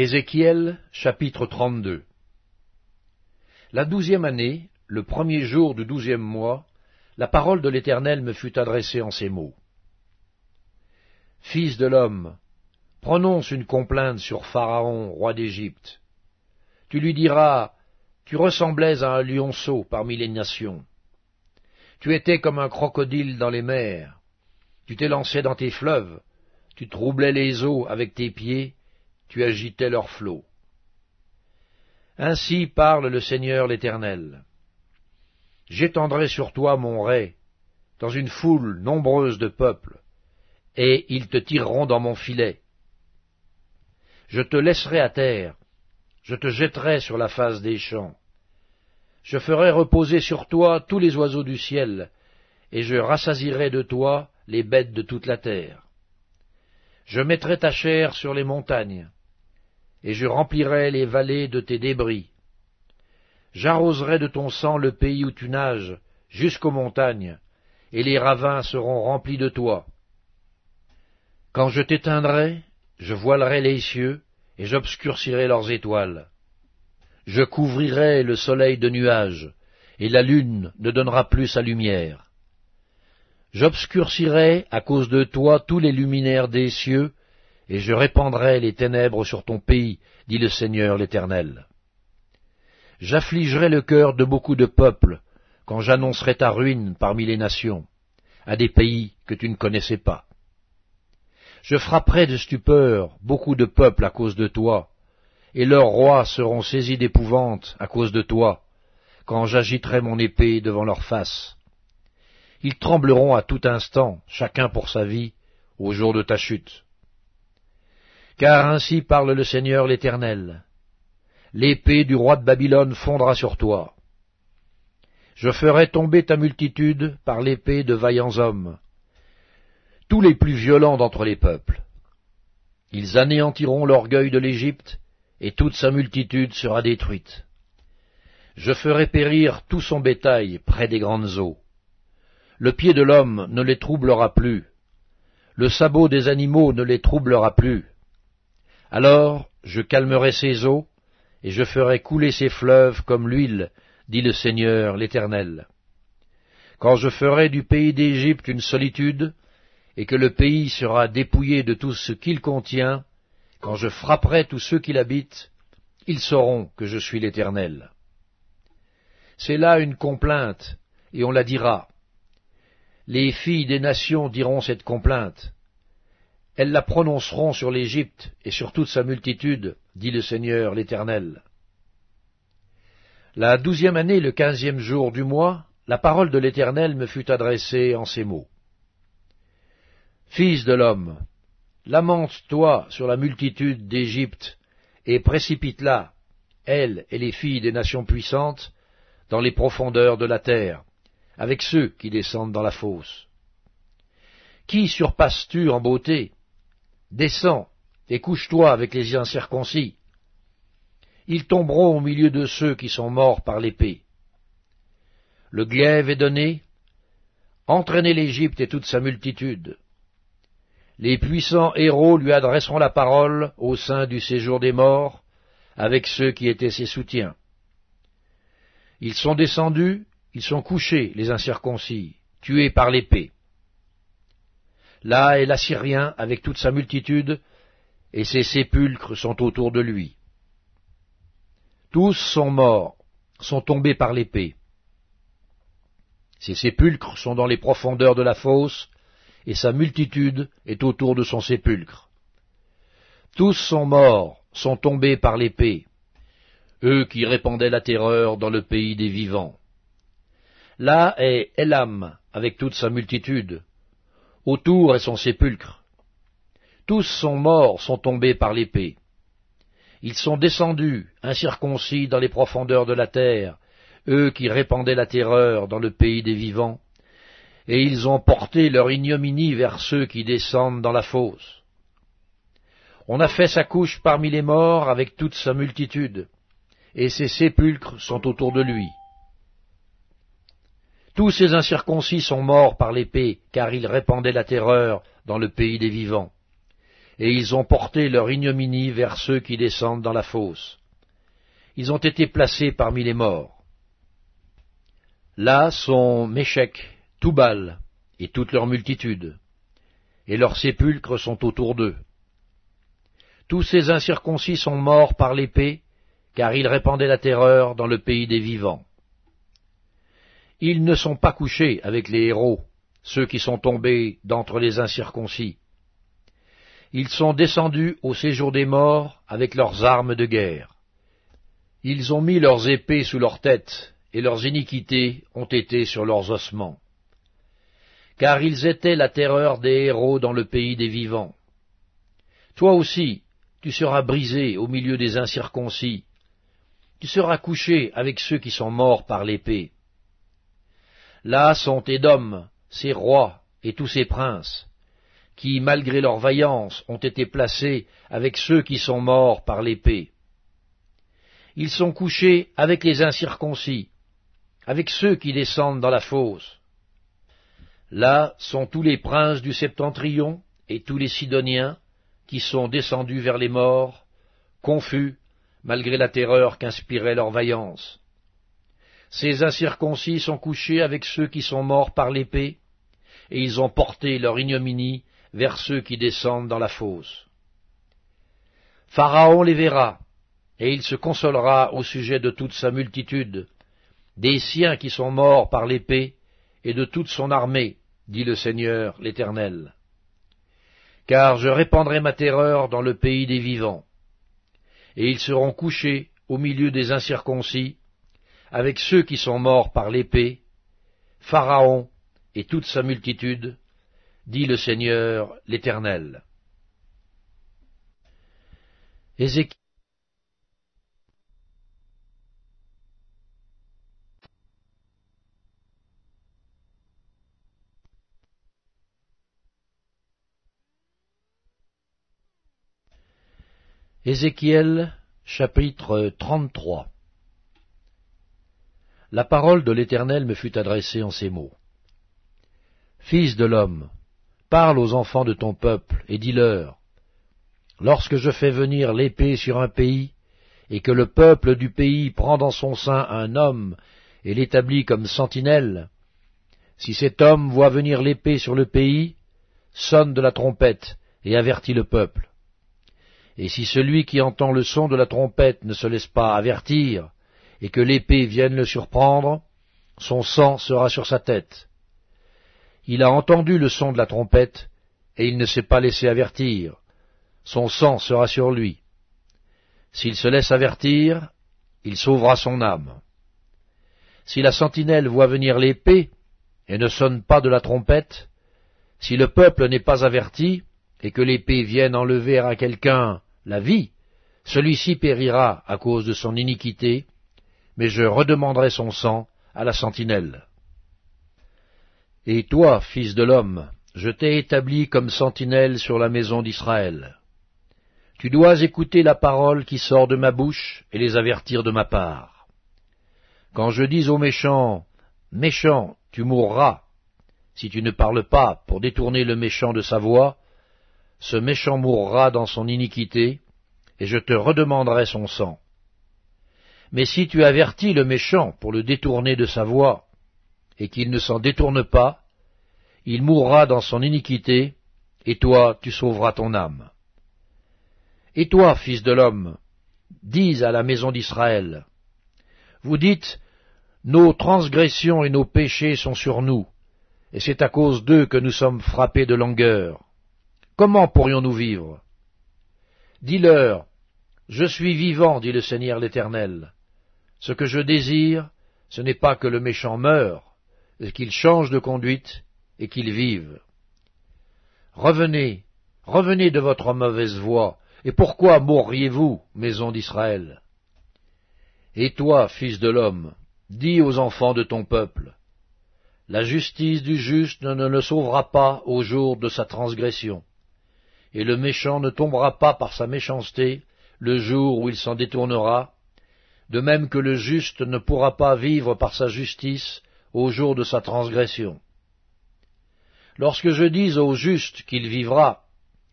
Ézéchiel chapitre 32 La douzième année, le premier jour du douzième mois, la parole de l'Éternel me fut adressée en ces mots. Fils de l'homme, prononce une complainte sur Pharaon, roi d'Égypte. Tu lui diras, Tu ressemblais à un lionceau parmi les nations. Tu étais comme un crocodile dans les mers. Tu t'élançais dans tes fleuves. Tu troublais les eaux avec tes pieds tu agitais leurs flots. Ainsi parle le Seigneur l'Éternel. J'étendrai sur toi mon ray, dans une foule nombreuse de peuples, et ils te tireront dans mon filet. Je te laisserai à terre, je te jetterai sur la face des champs. Je ferai reposer sur toi tous les oiseaux du ciel, et je rassasirai de toi les bêtes de toute la terre. Je mettrai ta chair sur les montagnes, et je remplirai les vallées de tes débris. J'arroserai de ton sang le pays où tu nages, jusqu'aux montagnes, et les ravins seront remplis de toi. Quand je t'éteindrai, je voilerai les cieux, et j'obscurcirai leurs étoiles. Je couvrirai le soleil de nuages, et la lune ne donnera plus sa lumière. J'obscurcirai à cause de toi tous les luminaires des cieux, et je répandrai les ténèbres sur ton pays, dit le Seigneur l'Éternel. J'affligerai le cœur de beaucoup de peuples, quand j'annoncerai ta ruine parmi les nations, à des pays que tu ne connaissais pas. Je frapperai de stupeur beaucoup de peuples à cause de toi, et leurs rois seront saisis d'épouvante à cause de toi, quand j'agiterai mon épée devant leur face. Ils trembleront à tout instant, chacun pour sa vie, au jour de ta chute. Car ainsi parle le Seigneur l'Éternel. L'épée du roi de Babylone fondra sur toi. Je ferai tomber ta multitude par l'épée de vaillants hommes, tous les plus violents d'entre les peuples. Ils anéantiront l'orgueil de l'Égypte, et toute sa multitude sera détruite. Je ferai périr tout son bétail près des grandes eaux. Le pied de l'homme ne les troublera plus, le sabot des animaux ne les troublera plus. Alors je calmerai ses eaux, et je ferai couler ses fleuves comme l'huile, dit le Seigneur l'Éternel. Quand je ferai du pays d'Égypte une solitude, et que le pays sera dépouillé de tout ce qu'il contient, quand je frapperai tous ceux qui l'habitent, ils sauront que je suis l'Éternel. C'est là une complainte, et on la dira. Les filles des nations diront cette complainte. Elles la prononceront sur l'Égypte et sur toute sa multitude, dit le Seigneur l'Éternel. La douzième année, le quinzième jour du mois, la parole de l'Éternel me fut adressée en ces mots. Fils de l'homme, lamente-toi sur la multitude d'Égypte, et précipite-la, elle et les filles des nations puissantes, dans les profondeurs de la terre, avec ceux qui descendent dans la fosse. Qui surpasses-tu en beauté Descends et couche-toi avec les incirconcis. Ils tomberont au milieu de ceux qui sont morts par l'épée. Le glaive est donné, entraînez l'Égypte et toute sa multitude. Les puissants héros lui adresseront la parole au sein du séjour des morts, avec ceux qui étaient ses soutiens. Ils sont descendus, ils sont couchés, les incirconcis, tués par l'épée. Là est l'Assyrien avec toute sa multitude, et ses sépulcres sont autour de lui. Tous sont morts, sont tombés par l'épée. Ses sépulcres sont dans les profondeurs de la fosse, et sa multitude est autour de son sépulcre. Tous sont morts, sont tombés par l'épée, eux qui répandaient la terreur dans le pays des vivants. Là est Elam avec toute sa multitude, autour est son sépulcre. Tous sont morts, sont tombés par l'épée. Ils sont descendus, incirconcis dans les profondeurs de la terre, eux qui répandaient la terreur dans le pays des vivants, et ils ont porté leur ignominie vers ceux qui descendent dans la fosse. On a fait sa couche parmi les morts avec toute sa multitude, et ses sépulcres sont autour de lui. Tous ces incirconcis sont morts par l'épée, car ils répandaient la terreur dans le pays des vivants. et ils ont porté leur ignominie vers ceux qui descendent dans la fosse. Ils ont été placés parmi les morts. Là sont Méchec, Toubal, et toute leur multitude, et leurs sépulcres sont autour d'eux. Tous ces incirconcis sont morts par l'épée, car ils répandaient la terreur dans le pays des vivants. Ils ne sont pas couchés avec les héros, ceux qui sont tombés d'entre les incirconcis. Ils sont descendus au séjour des morts avec leurs armes de guerre. Ils ont mis leurs épées sous leurs têtes, et leurs iniquités ont été sur leurs ossements. Car ils étaient la terreur des héros dans le pays des vivants. Toi aussi, tu seras brisé au milieu des incirconcis, tu seras couché avec ceux qui sont morts par l'épée. Là sont Édom, ses rois et tous ses princes, qui, malgré leur vaillance, ont été placés avec ceux qui sont morts par l'épée. Ils sont couchés avec les incirconcis, avec ceux qui descendent dans la fosse. Là sont tous les princes du septentrion et tous les Sidoniens qui sont descendus vers les morts, confus, malgré la terreur qu'inspirait leur vaillance. Ces incirconcis sont couchés avec ceux qui sont morts par l'épée, et ils ont porté leur ignominie vers ceux qui descendent dans la fosse. Pharaon les verra, et il se consolera au sujet de toute sa multitude, des siens qui sont morts par l'épée, et de toute son armée, dit le Seigneur l'Éternel. Car je répandrai ma terreur dans le pays des vivants, et ils seront couchés au milieu des incirconcis, avec ceux qui sont morts par l'épée, Pharaon et toute sa multitude, dit le Seigneur l'Éternel. Ézéchiel chapitre 33 La parole de l'Éternel me fut adressée en ces mots. Fils de l'homme, parle aux enfants de ton peuple, et dis-leur, Lorsque je fais venir l'épée sur un pays, et que le peuple du pays prend dans son sein un homme et l'établit comme sentinelle, si cet homme voit venir l'épée sur le pays, sonne de la trompette et avertit le peuple. Et si celui qui entend le son de la trompette ne se laisse pas avertir, et que l'épée vienne le surprendre, son sang sera sur sa tête. Il a entendu le son de la trompette, et il ne s'est pas laissé avertir. Son sang sera sur lui. S'il se laisse avertir, il sauvera son âme. Si la sentinelle voit venir l'épée, et ne sonne pas de la trompette, si le peuple n'est pas averti, et que l'épée vienne enlever à quelqu'un la vie, celui-ci périra à cause de son iniquité, mais je redemanderai son sang à la sentinelle. Et toi, fils de l'homme, je t'ai établi comme sentinelle sur la maison d'Israël. Tu dois écouter la parole qui sort de ma bouche et les avertir de ma part. Quand je dis aux méchants, Méchant, tu mourras, si tu ne parles pas pour détourner le méchant de sa voix, ce méchant mourra dans son iniquité, et je te redemanderai son sang. Mais si tu avertis le méchant pour le détourner de sa voie, et qu'il ne s'en détourne pas, il mourra dans son iniquité, et toi tu sauveras ton âme. Et toi, fils de l'homme, dis à la maison d'Israël, vous dites, nos transgressions et nos péchés sont sur nous, et c'est à cause d'eux que nous sommes frappés de langueur. Comment pourrions-nous vivre? Dis-leur, Je suis vivant, dit le Seigneur l'Éternel. Ce que je désire, ce n'est pas que le méchant meure, mais qu'il change de conduite et qu'il vive. Revenez, revenez de votre mauvaise voie, et pourquoi mourriez-vous, maison d'Israël? Et toi, fils de l'homme, dis aux enfants de ton peuple, La justice du juste ne le sauvera pas au jour de sa transgression et le méchant ne tombera pas par sa méchanceté le jour où il s'en détournera, de même que le juste ne pourra pas vivre par sa justice au jour de sa transgression. Lorsque je dis au juste qu'il vivra,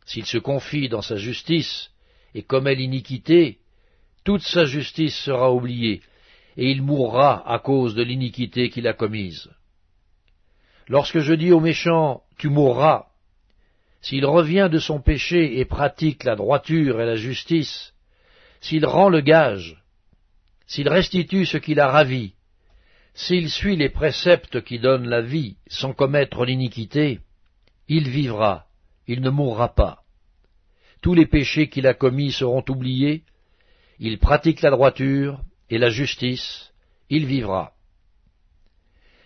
s'il se confie dans sa justice et commet l'iniquité, toute sa justice sera oubliée, et il mourra à cause de l'iniquité qu'il a commise. Lorsque je dis au méchant, tu mourras, s'il revient de son péché et pratique la droiture et la justice, s'il rend le gage, s'il restitue ce qu'il a ravi, s'il suit les préceptes qui donnent la vie sans commettre l'iniquité, il vivra, il ne mourra pas. Tous les péchés qu'il a commis seront oubliés, il pratique la droiture et la justice, il vivra.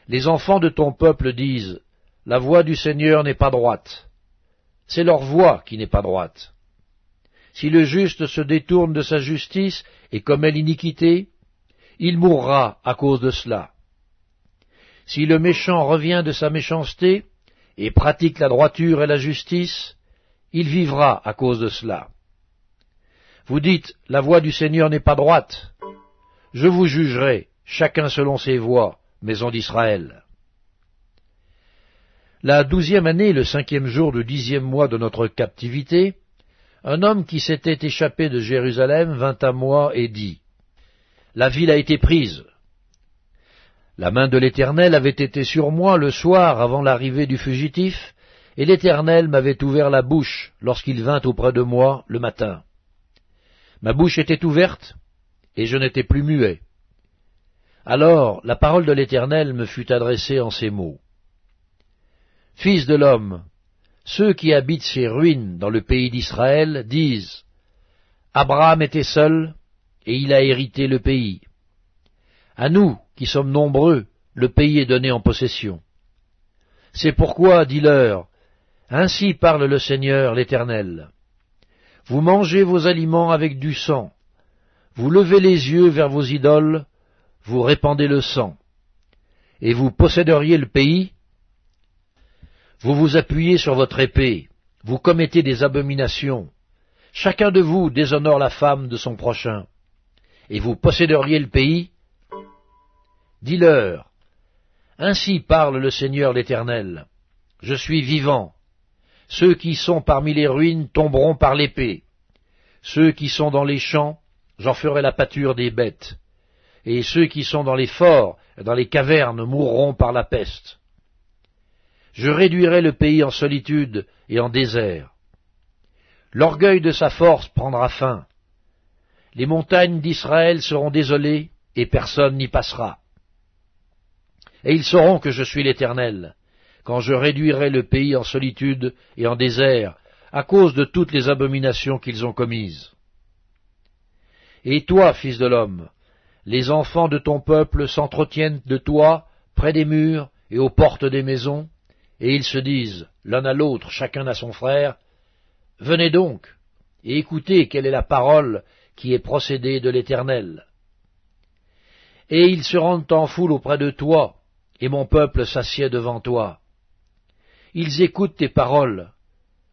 Les enfants de ton peuple disent, La voix du Seigneur n'est pas droite. C'est leur voix qui n'est pas droite. Si le juste se détourne de sa justice et commet l'iniquité, il mourra à cause de cela. Si le méchant revient de sa méchanceté et pratique la droiture et la justice, il vivra à cause de cela. Vous dites, la voie du Seigneur n'est pas droite. Je vous jugerai, chacun selon ses voies, maison d'Israël. La douzième année, le cinquième jour du dixième mois de notre captivité, un homme qui s'était échappé de Jérusalem vint à moi et dit, La ville a été prise. La main de l'Éternel avait été sur moi le soir avant l'arrivée du fugitif, et l'Éternel m'avait ouvert la bouche lorsqu'il vint auprès de moi le matin. Ma bouche était ouverte, et je n'étais plus muet. Alors la parole de l'Éternel me fut adressée en ces mots. Fils de l'homme, ceux qui habitent ces ruines dans le pays d'Israël disent Abraham était seul, et il a hérité le pays. À nous, qui sommes nombreux, le pays est donné en possession. C'est pourquoi, dis-leur, ainsi parle le Seigneur l'Éternel. Vous mangez vos aliments avec du sang. Vous levez les yeux vers vos idoles, vous répandez le sang. Et vous posséderiez le pays. Vous vous appuyez sur votre épée, vous commettez des abominations. Chacun de vous déshonore la femme de son prochain. Et vous posséderiez le pays. Dis-leur, ainsi parle le Seigneur l'Éternel. Je suis vivant, ceux qui sont parmi les ruines tomberont par l'épée. Ceux qui sont dans les champs, j'en ferai la pâture des bêtes. Et ceux qui sont dans les forts, dans les cavernes, mourront par la peste. Je réduirai le pays en solitude et en désert. L'orgueil de sa force prendra fin. Les montagnes d'Israël seront désolées, et personne n'y passera. Et ils sauront que je suis l'Éternel, quand je réduirai le pays en solitude et en désert, à cause de toutes les abominations qu'ils ont commises. Et toi, fils de l'homme, les enfants de ton peuple s'entretiennent de toi près des murs et aux portes des maisons, et ils se disent, l'un à l'autre, chacun à son frère, Venez donc, et écoutez quelle est la parole qui est procédée de l'Éternel. Et ils se rendent en foule auprès de toi, et mon peuple s'assied devant toi. Ils écoutent tes paroles,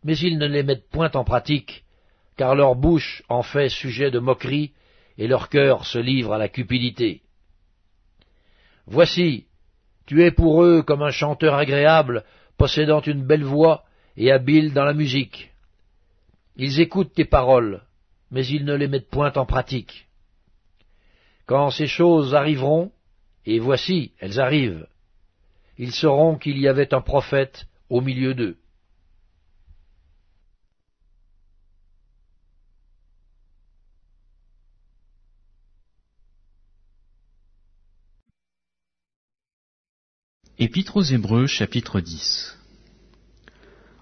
mais ils ne les mettent point en pratique, car leur bouche en fait sujet de moquerie, et leur cœur se livre à la cupidité. Voici, tu es pour eux comme un chanteur agréable, possédant une belle voix et habile dans la musique. Ils écoutent tes paroles, mais ils ne les mettent point en pratique. Quand ces choses arriveront, et voici, elles arrivent, ils sauront qu'il y avait un prophète au milieu d'eux. Épître aux Hébreux chapitre 10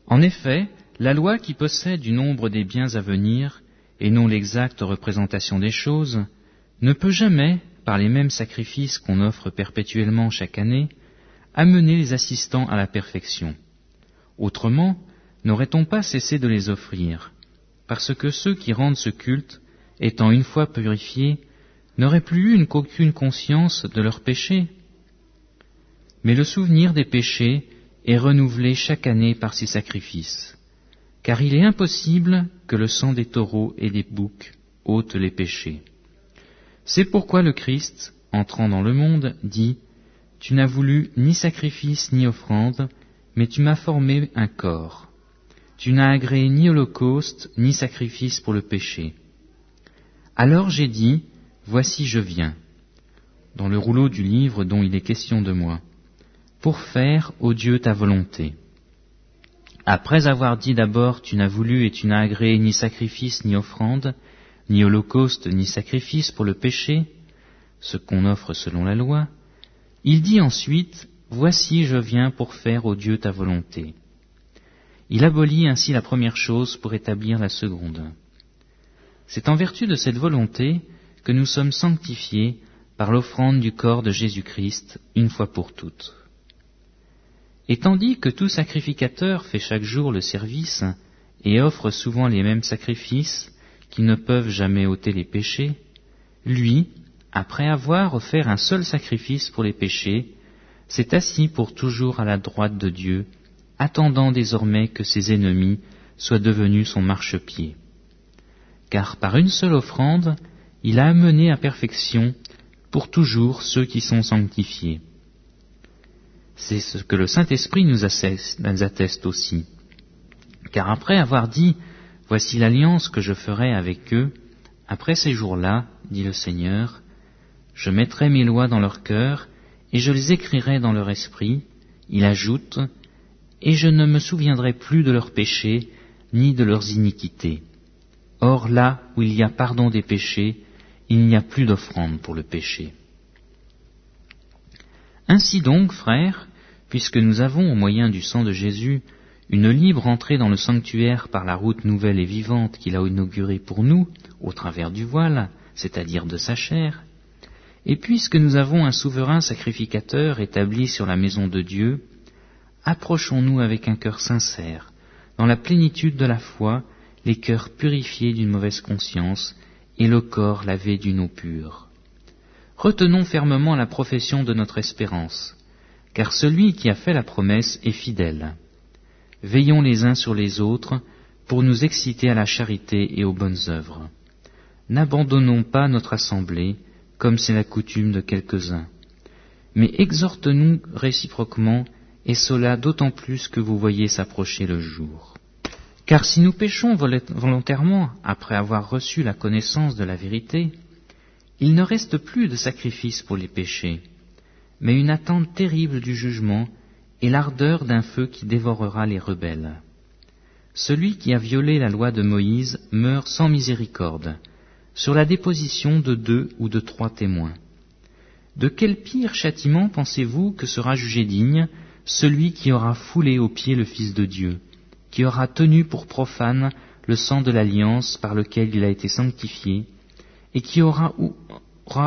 En effet, la loi qui possède du nombre des biens à venir, et non l'exacte représentation des choses, ne peut jamais, par les mêmes sacrifices qu'on offre perpétuellement chaque année, amener les assistants à la perfection. Autrement, n'aurait-on pas cessé de les offrir Parce que ceux qui rendent ce culte, étant une fois purifiés, n'auraient plus eu qu'aucune conscience de leurs péchés. Mais le souvenir des péchés est renouvelé chaque année par ces sacrifices, car il est impossible que le sang des taureaux et des boucs ôte les péchés. C'est pourquoi le Christ, entrant dans le monde, dit Tu n'as voulu ni sacrifice ni offrande, mais tu m'as formé un corps. tu n'as agréé ni holocauste, ni sacrifice pour le péché. Alors j'ai dit, Voici je viens, dans le rouleau du livre dont il est question de moi, pour faire, ô Dieu, ta volonté. Après avoir dit d'abord, Tu n'as voulu et tu n'as agréé ni sacrifice ni offrande, ni holocauste ni sacrifice pour le péché, ce qu'on offre selon la loi, il dit ensuite, Voici je viens pour faire, ô Dieu, ta volonté. Il abolit ainsi la première chose pour établir la seconde. C'est en vertu de cette volonté que nous sommes sanctifiés par l'offrande du corps de Jésus-Christ une fois pour toutes. Et tandis que tout sacrificateur fait chaque jour le service et offre souvent les mêmes sacrifices qui ne peuvent jamais ôter les péchés, lui, après avoir offert un seul sacrifice pour les péchés, s'est assis pour toujours à la droite de Dieu, attendant désormais que ses ennemis soient devenus son marchepied. Car par une seule offrande, il a amené à perfection pour toujours ceux qui sont sanctifiés. C'est ce que le Saint-Esprit nous atteste aussi. Car après avoir dit, Voici l'alliance que je ferai avec eux, après ces jours-là, dit le Seigneur, je mettrai mes lois dans leur cœur, et je les écrirai dans leur esprit, il ajoute, et je ne me souviendrai plus de leurs péchés, ni de leurs iniquités. Or là où il y a pardon des péchés, il n'y a plus d'offrande pour le péché. Ainsi donc, frères, puisque nous avons, au moyen du sang de Jésus, une libre entrée dans le sanctuaire par la route nouvelle et vivante qu'il a inaugurée pour nous, au travers du voile, c'est-à-dire de sa chair, et puisque nous avons un souverain sacrificateur établi sur la maison de Dieu, approchons-nous avec un cœur sincère, dans la plénitude de la foi, les cœurs purifiés d'une mauvaise conscience et le corps lavé d'une eau pure. Retenons fermement la profession de notre espérance, car celui qui a fait la promesse est fidèle. Veillons les uns sur les autres pour nous exciter à la charité et aux bonnes œuvres. N'abandonnons pas notre assemblée, comme c'est la coutume de quelques-uns, mais exhortons-nous réciproquement, et cela d'autant plus que vous voyez s'approcher le jour. Car si nous péchons volontairement après avoir reçu la connaissance de la vérité, il ne reste plus de sacrifice pour les péchés, mais une attente terrible du jugement et l'ardeur d'un feu qui dévorera les rebelles. Celui qui a violé la loi de Moïse meurt sans miséricorde, sur la déposition de deux ou de trois témoins. De quel pire châtiment pensez-vous que sera jugé digne celui qui aura foulé aux pieds le Fils de Dieu, qui aura tenu pour profane le sang de l'alliance par lequel il a été sanctifié, et qui aura,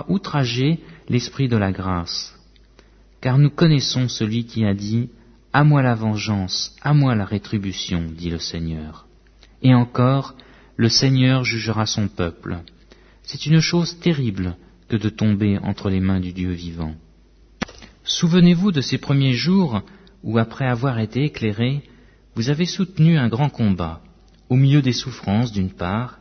outragé l'Esprit de la grâce. Car nous connaissons celui qui a dit À moi la vengeance, à moi la rétribution, dit le Seigneur. Et encore, le Seigneur jugera son peuple. C'est une chose terrible que de tomber entre les mains du Dieu vivant. Souvenez-vous de ces premiers jours où, après avoir été éclairé, vous avez soutenu un grand combat, au milieu des souffrances d'une part,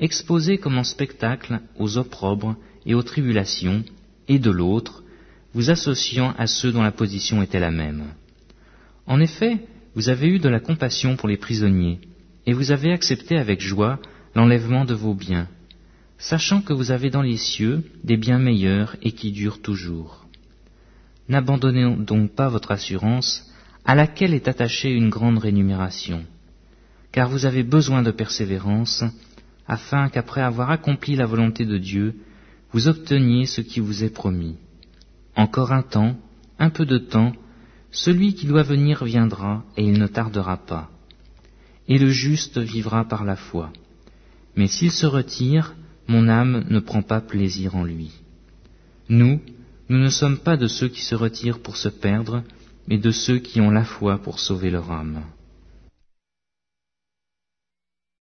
exposé comme en spectacle aux opprobres et aux tribulations, et de l'autre, vous associant à ceux dont la position était la même. En effet, vous avez eu de la compassion pour les prisonniers, et vous avez accepté avec joie l'enlèvement de vos biens, sachant que vous avez dans les cieux des biens meilleurs et qui durent toujours. N'abandonnez donc pas votre assurance, à laquelle est attachée une grande rémunération, car vous avez besoin de persévérance, afin qu'après avoir accompli la volonté de Dieu, vous obteniez ce qui vous est promis. Encore un temps, un peu de temps, celui qui doit venir viendra, et il ne tardera pas. Et le juste vivra par la foi. Mais s'il se retire, mon âme ne prend pas plaisir en lui. Nous, nous ne sommes pas de ceux qui se retirent pour se perdre, mais de ceux qui ont la foi pour sauver leur âme.